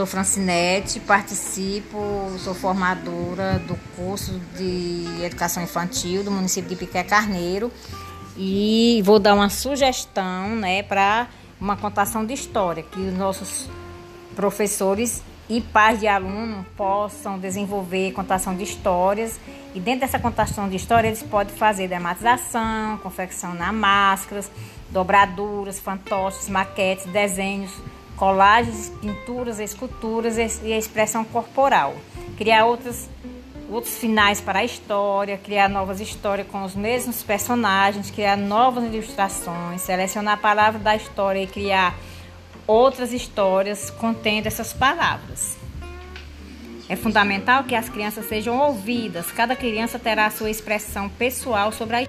Sou Francinete, participo, sou formadora do curso de Educação Infantil do município de Piqué Carneiro e vou dar uma sugestão né, para uma contação de história, que os nossos professores e pais de aluno possam desenvolver contação de histórias. E dentro dessa contação de história eles podem fazer dramatização, confeccionar máscaras, dobraduras, fantoches, maquetes, desenhos, colagens, pinturas, esculturas e a expressão corporal. Criar outros, outros finais para a história, criar novas histórias com os mesmos personagens, criar novas ilustrações, selecionar a palavra da história e criar outras histórias contendo essas palavras. É fundamental que as crianças sejam ouvidas, cada criança terá a sua expressão pessoal sobre a